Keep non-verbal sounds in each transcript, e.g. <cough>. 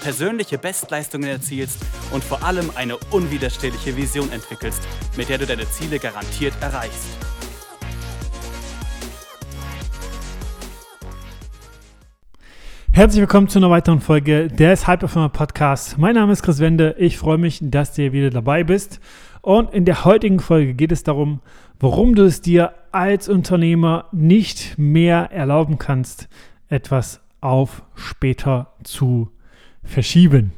persönliche Bestleistungen erzielst und vor allem eine unwiderstehliche Vision entwickelst, mit der du deine Ziele garantiert erreichst. Herzlich willkommen zu einer weiteren Folge des Hyperformer Podcasts. Mein Name ist Chris Wende. Ich freue mich, dass du wieder dabei bist. Und in der heutigen Folge geht es darum, warum du es dir als Unternehmer nicht mehr erlauben kannst, etwas auf später zu verschieben.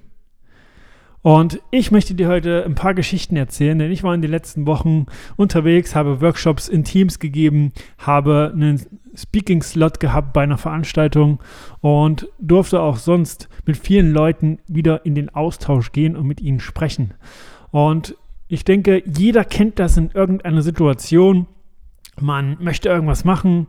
Und ich möchte dir heute ein paar Geschichten erzählen, denn ich war in den letzten Wochen unterwegs, habe Workshops in Teams gegeben, habe einen Speaking-Slot gehabt bei einer Veranstaltung und durfte auch sonst mit vielen Leuten wieder in den Austausch gehen und mit ihnen sprechen. Und ich denke, jeder kennt das in irgendeiner Situation. Man möchte irgendwas machen,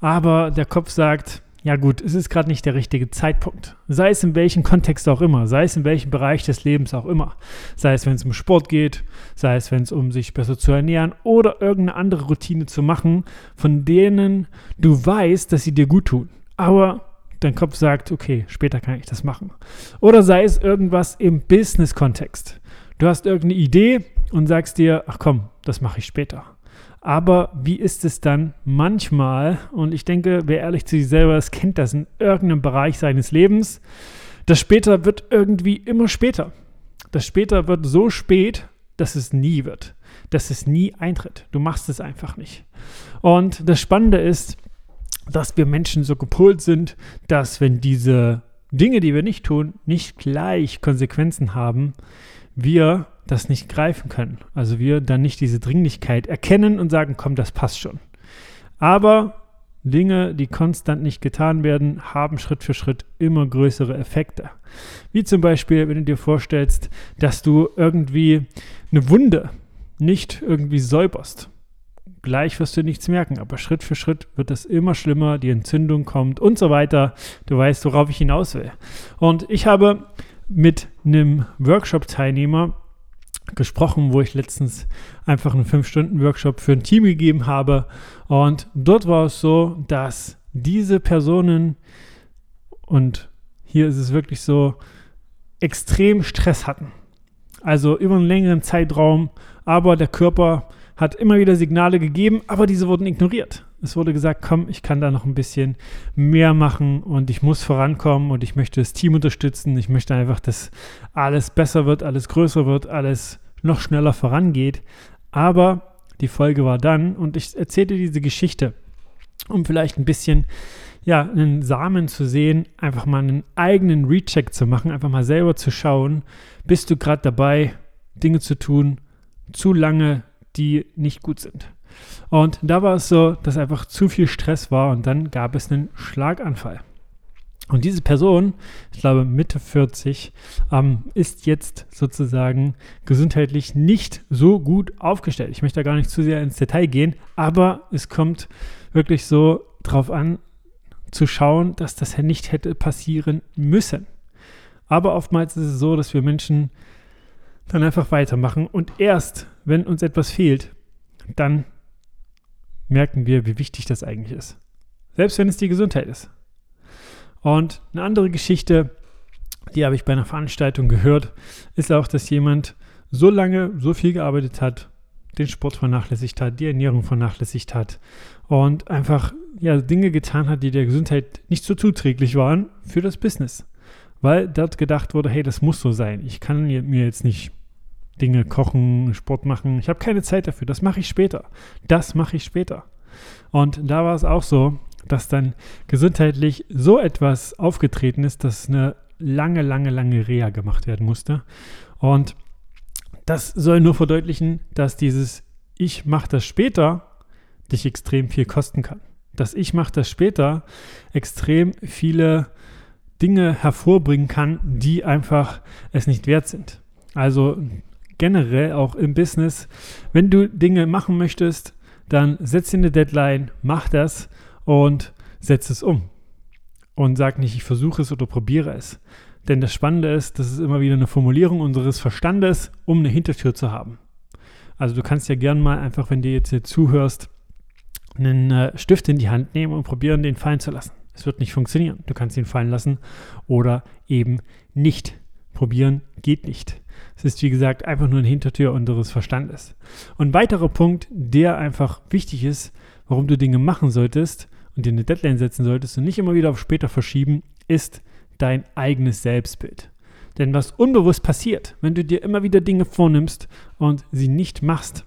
aber der Kopf sagt, ja gut, es ist gerade nicht der richtige Zeitpunkt. Sei es in welchem Kontext auch immer, sei es in welchem Bereich des Lebens auch immer. Sei es, wenn es um Sport geht, sei es, wenn es um sich besser zu ernähren oder irgendeine andere Routine zu machen, von denen du weißt, dass sie dir gut tun. Aber dein Kopf sagt, okay, später kann ich das machen. Oder sei es irgendwas im Business-Kontext. Du hast irgendeine Idee und sagst dir, ach komm, das mache ich später. Aber wie ist es dann manchmal, und ich denke, wer ehrlich zu sich selber ist, kennt das in irgendeinem Bereich seines Lebens, das später wird irgendwie immer später. Das später wird so spät, dass es nie wird, dass es nie eintritt. Du machst es einfach nicht. Und das Spannende ist, dass wir Menschen so gepolt sind, dass wenn diese Dinge, die wir nicht tun, nicht gleich Konsequenzen haben, wir das nicht greifen können. Also wir dann nicht diese Dringlichkeit erkennen und sagen, komm, das passt schon. Aber Dinge, die konstant nicht getan werden, haben Schritt für Schritt immer größere Effekte. Wie zum Beispiel, wenn du dir vorstellst, dass du irgendwie eine Wunde nicht irgendwie säuberst. Gleich wirst du nichts merken, aber Schritt für Schritt wird es immer schlimmer, die Entzündung kommt und so weiter. Du weißt, worauf ich hinaus will. Und ich habe mit einem Workshop-Teilnehmer gesprochen, wo ich letztens einfach einen 5-Stunden-Workshop für ein Team gegeben habe. Und dort war es so, dass diese Personen, und hier ist es wirklich so, extrem Stress hatten. Also über einen längeren Zeitraum, aber der Körper hat immer wieder Signale gegeben, aber diese wurden ignoriert. Es wurde gesagt, komm, ich kann da noch ein bisschen mehr machen und ich muss vorankommen und ich möchte das Team unterstützen. Ich möchte einfach, dass alles besser wird, alles größer wird, alles noch schneller vorangeht. Aber die Folge war dann und ich erzählte diese Geschichte, um vielleicht ein bisschen ja, einen Samen zu sehen, einfach mal einen eigenen Recheck zu machen, einfach mal selber zu schauen, bist du gerade dabei, Dinge zu tun, zu lange, die nicht gut sind. Und da war es so, dass einfach zu viel Stress war und dann gab es einen Schlaganfall. Und diese Person, ich glaube Mitte 40, ähm, ist jetzt sozusagen gesundheitlich nicht so gut aufgestellt. Ich möchte da gar nicht zu sehr ins Detail gehen, aber es kommt wirklich so drauf an, zu schauen, dass das ja nicht hätte passieren müssen. Aber oftmals ist es so, dass wir Menschen dann einfach weitermachen und erst, wenn uns etwas fehlt, dann merken wir, wie wichtig das eigentlich ist. Selbst wenn es die Gesundheit ist. Und eine andere Geschichte, die habe ich bei einer Veranstaltung gehört, ist auch, dass jemand so lange so viel gearbeitet hat, den Sport vernachlässigt hat, die Ernährung vernachlässigt hat und einfach ja, Dinge getan hat, die der Gesundheit nicht so zuträglich waren für das Business. Weil dort gedacht wurde, hey, das muss so sein. Ich kann mir jetzt nicht Dinge kochen, Sport machen. Ich habe keine Zeit dafür. Das mache ich später. Das mache ich später. Und da war es auch so, dass dann gesundheitlich so etwas aufgetreten ist, dass eine lange, lange, lange Reha gemacht werden musste. Und das soll nur verdeutlichen, dass dieses Ich mache das später dich extrem viel kosten kann. Dass ich mache das später extrem viele Dinge hervorbringen kann, die einfach es nicht wert sind. Also generell auch im Business, wenn du Dinge machen möchtest, dann setz dir eine Deadline, mach das und setz es um. Und sag nicht, ich versuche es oder probiere es. Denn das Spannende ist, das ist immer wieder eine Formulierung unseres Verstandes, um eine Hintertür zu haben. Also du kannst ja gern mal einfach, wenn du jetzt hier zuhörst, einen äh, Stift in die Hand nehmen und probieren, den fallen zu lassen. Es wird nicht funktionieren. Du kannst ihn fallen lassen oder eben nicht. Probieren geht nicht. Es ist, wie gesagt, einfach nur eine Hintertür unseres Verstandes. Und ein weiterer Punkt, der einfach wichtig ist, warum du Dinge machen solltest und dir eine Deadline setzen solltest und nicht immer wieder auf später verschieben, ist dein eigenes Selbstbild. Denn was unbewusst passiert, wenn du dir immer wieder Dinge vornimmst und sie nicht machst,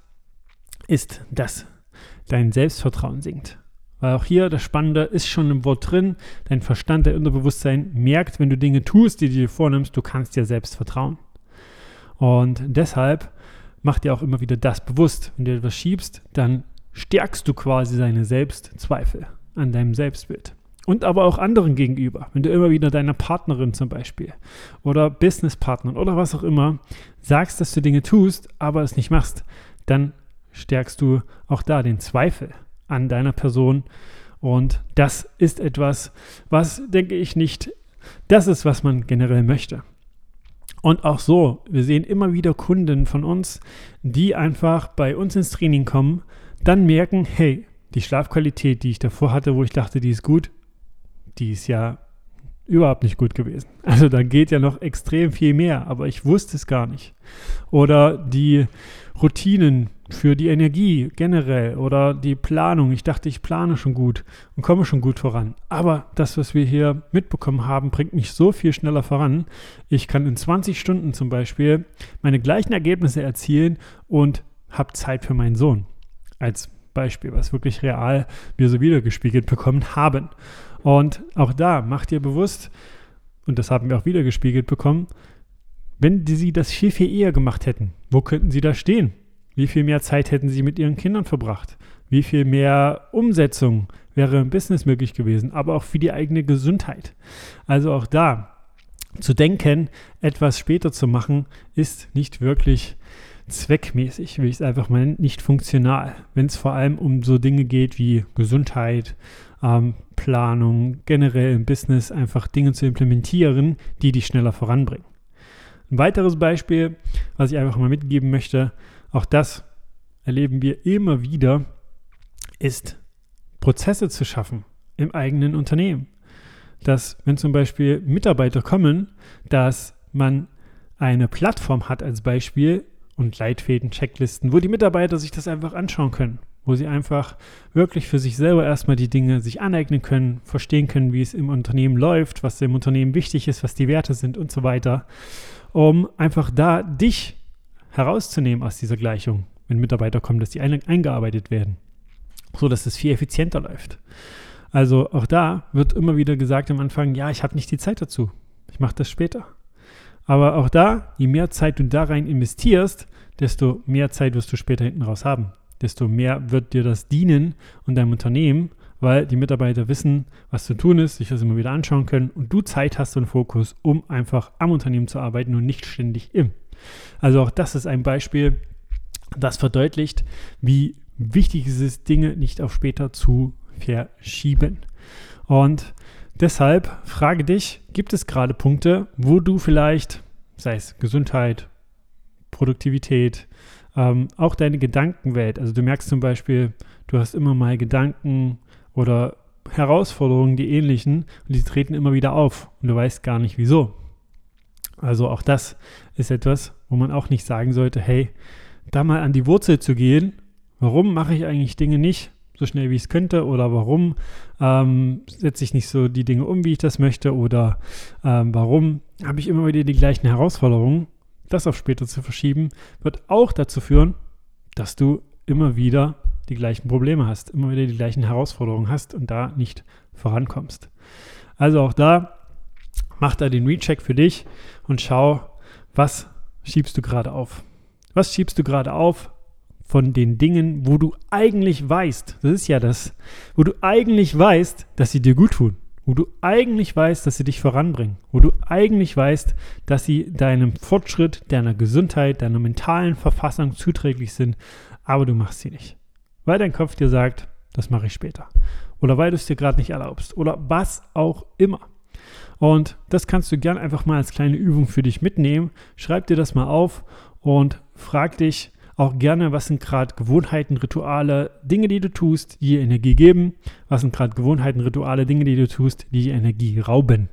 ist, dass dein Selbstvertrauen sinkt. Weil auch hier das Spannende ist schon im Wort drin. Dein Verstand, dein Unterbewusstsein merkt, wenn du Dinge tust, die du dir vornimmst, du kannst dir selbst vertrauen. Und deshalb mach dir auch immer wieder das bewusst. Wenn du etwas schiebst, dann stärkst du quasi deine Selbstzweifel an deinem Selbstbild. Und aber auch anderen gegenüber. Wenn du immer wieder deiner Partnerin zum Beispiel oder Businesspartnerin oder was auch immer sagst, dass du Dinge tust, aber es nicht machst, dann stärkst du auch da den Zweifel an deiner Person. Und das ist etwas, was, denke ich, nicht das ist, was man generell möchte. Und auch so, wir sehen immer wieder Kunden von uns, die einfach bei uns ins Training kommen, dann merken, hey, die Schlafqualität, die ich davor hatte, wo ich dachte, die ist gut, die ist ja überhaupt nicht gut gewesen. <laughs> Also da geht ja noch extrem viel mehr, aber ich wusste es gar nicht. Oder die Routinen für die Energie generell oder die Planung. Ich dachte, ich plane schon gut und komme schon gut voran. Aber das, was wir hier mitbekommen haben, bringt mich so viel schneller voran. Ich kann in 20 Stunden zum Beispiel meine gleichen Ergebnisse erzielen und habe Zeit für meinen Sohn. Als Beispiel, was wirklich real wir so wiedergespiegelt bekommen haben. Und auch da macht ihr bewusst, und das haben wir auch wiedergespiegelt bekommen, wenn die, sie das viel, viel eher gemacht hätten, wo könnten sie da stehen? Wie viel mehr Zeit hätten sie mit ihren Kindern verbracht? Wie viel mehr Umsetzung wäre im Business möglich gewesen, aber auch für die eigene Gesundheit. Also auch da zu denken, etwas später zu machen, ist nicht wirklich zweckmäßig, will ich es einfach mal nennen, nicht funktional. Wenn es vor allem um so Dinge geht wie Gesundheit, ähm, Planung, generell im Business einfach Dinge zu implementieren, die dich schneller voranbringen. Ein weiteres Beispiel, was ich einfach mal mitgeben möchte, auch das erleben wir immer wieder, ist Prozesse zu schaffen im eigenen Unternehmen. Dass, wenn zum Beispiel Mitarbeiter kommen, dass man eine Plattform hat als Beispiel und Leitfäden, Checklisten, wo die Mitarbeiter sich das einfach anschauen können, wo sie einfach wirklich für sich selber erstmal die Dinge sich aneignen können, verstehen können, wie es im Unternehmen läuft, was dem Unternehmen wichtig ist, was die Werte sind und so weiter, um einfach da dich herauszunehmen aus dieser Gleichung, wenn Mitarbeiter kommen, dass die eingearbeitet werden, so dass es viel effizienter läuft. Also auch da wird immer wieder gesagt am Anfang, ja, ich habe nicht die Zeit dazu. Ich mache das später. Aber auch da, je mehr Zeit du da rein investierst, desto mehr Zeit wirst du später hinten raus haben. Desto mehr wird dir das dienen und deinem Unternehmen, weil die Mitarbeiter wissen, was zu tun ist, sich das immer wieder anschauen können und du Zeit hast und Fokus, um einfach am Unternehmen zu arbeiten und nicht ständig im. Also auch das ist ein Beispiel, das verdeutlicht, wie wichtig es ist, Dinge nicht auf später zu verschieben. Und deshalb frage dich, gibt es gerade Punkte, wo du vielleicht, sei es Gesundheit, Produktivität, ähm, auch deine Gedankenwelt, also du merkst zum Beispiel, du hast immer mal Gedanken oder Herausforderungen, die ähnlichen, und die treten immer wieder auf und du weißt gar nicht wieso. Also auch das ist etwas, wo man auch nicht sagen sollte, hey, da mal an die Wurzel zu gehen, warum mache ich eigentlich Dinge nicht so schnell, wie ich es könnte oder warum ähm, setze ich nicht so die Dinge um, wie ich das möchte oder ähm, warum habe ich immer wieder die gleichen Herausforderungen, das auf später zu verschieben, wird auch dazu führen, dass du immer wieder die gleichen Probleme hast, immer wieder die gleichen Herausforderungen hast und da nicht vorankommst. Also auch da mach da den Recheck für dich und schau, was schiebst du gerade auf. Was schiebst du gerade auf von den Dingen, wo du eigentlich weißt, das ist ja das, wo du eigentlich weißt, dass sie dir gut tun, wo du eigentlich weißt, dass sie dich voranbringen, wo du eigentlich weißt, dass sie deinem Fortschritt, deiner Gesundheit, deiner mentalen Verfassung zuträglich sind, aber du machst sie nicht. weil dein Kopf dir sagt, das mache ich später. Oder weil du es dir gerade nicht erlaubst. Oder was auch immer. Und das kannst du gern einfach mal als kleine Übung für dich mitnehmen. Schreib dir das mal auf und frag dich auch gerne, was sind gerade Gewohnheiten, Rituale, Dinge, die du tust, die dir Energie geben. Was sind gerade Gewohnheiten, Rituale, Dinge, die du tust, die dir Energie rauben.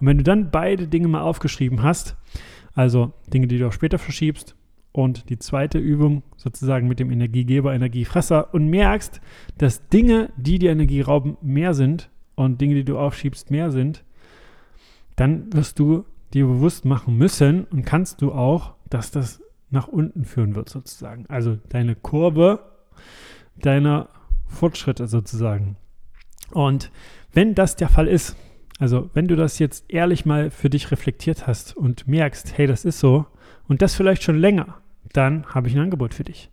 Und wenn du dann beide Dinge mal aufgeschrieben hast, also Dinge, die du auch später verschiebst, und die zweite Übung sozusagen mit dem Energiegeber, Energiefresser und merkst, dass Dinge, die dir Energie rauben, mehr sind und Dinge, die du aufschiebst, mehr sind, dann wirst du dir bewusst machen müssen und kannst du auch, dass das nach unten führen wird sozusagen. Also deine Kurve deiner Fortschritte sozusagen. Und wenn das der Fall ist, also wenn du das jetzt ehrlich mal für dich reflektiert hast und merkst, hey, das ist so und das vielleicht schon länger, dann habe ich ein Angebot für dich.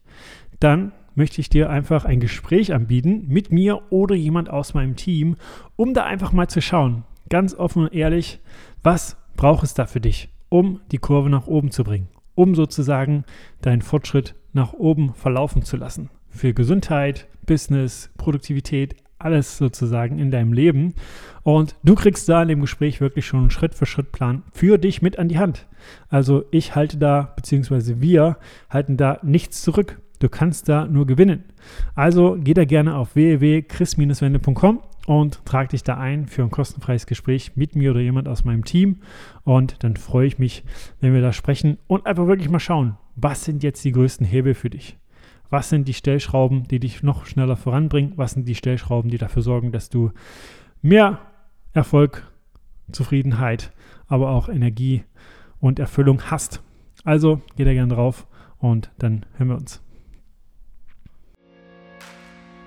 Dann möchte ich dir einfach ein Gespräch anbieten mit mir oder jemand aus meinem Team, um da einfach mal zu schauen, ganz offen und ehrlich, was braucht es da für dich, um die Kurve nach oben zu bringen, um sozusagen deinen Fortschritt nach oben verlaufen zu lassen. Für Gesundheit, Business, Produktivität, alles sozusagen in deinem Leben. Und du kriegst da in dem Gespräch wirklich schon einen Schritt-für-Schritt-Plan für dich mit an die Hand. Also ich halte da, beziehungsweise wir halten da nichts zurück. Du kannst da nur gewinnen. Also geh da gerne auf www.chris-wende.com und trag dich da ein für ein kostenfreies Gespräch mit mir oder jemand aus meinem Team. Und dann freue ich mich, wenn wir da sprechen und einfach wirklich mal schauen, was sind jetzt die größten Hebel für dich? Was sind die Stellschrauben, die dich noch schneller voranbringen? Was sind die Stellschrauben, die dafür sorgen, dass du mehr Erfolg, Zufriedenheit, aber auch Energie und Erfüllung hast? Also geh da gerne drauf und dann hören wir uns.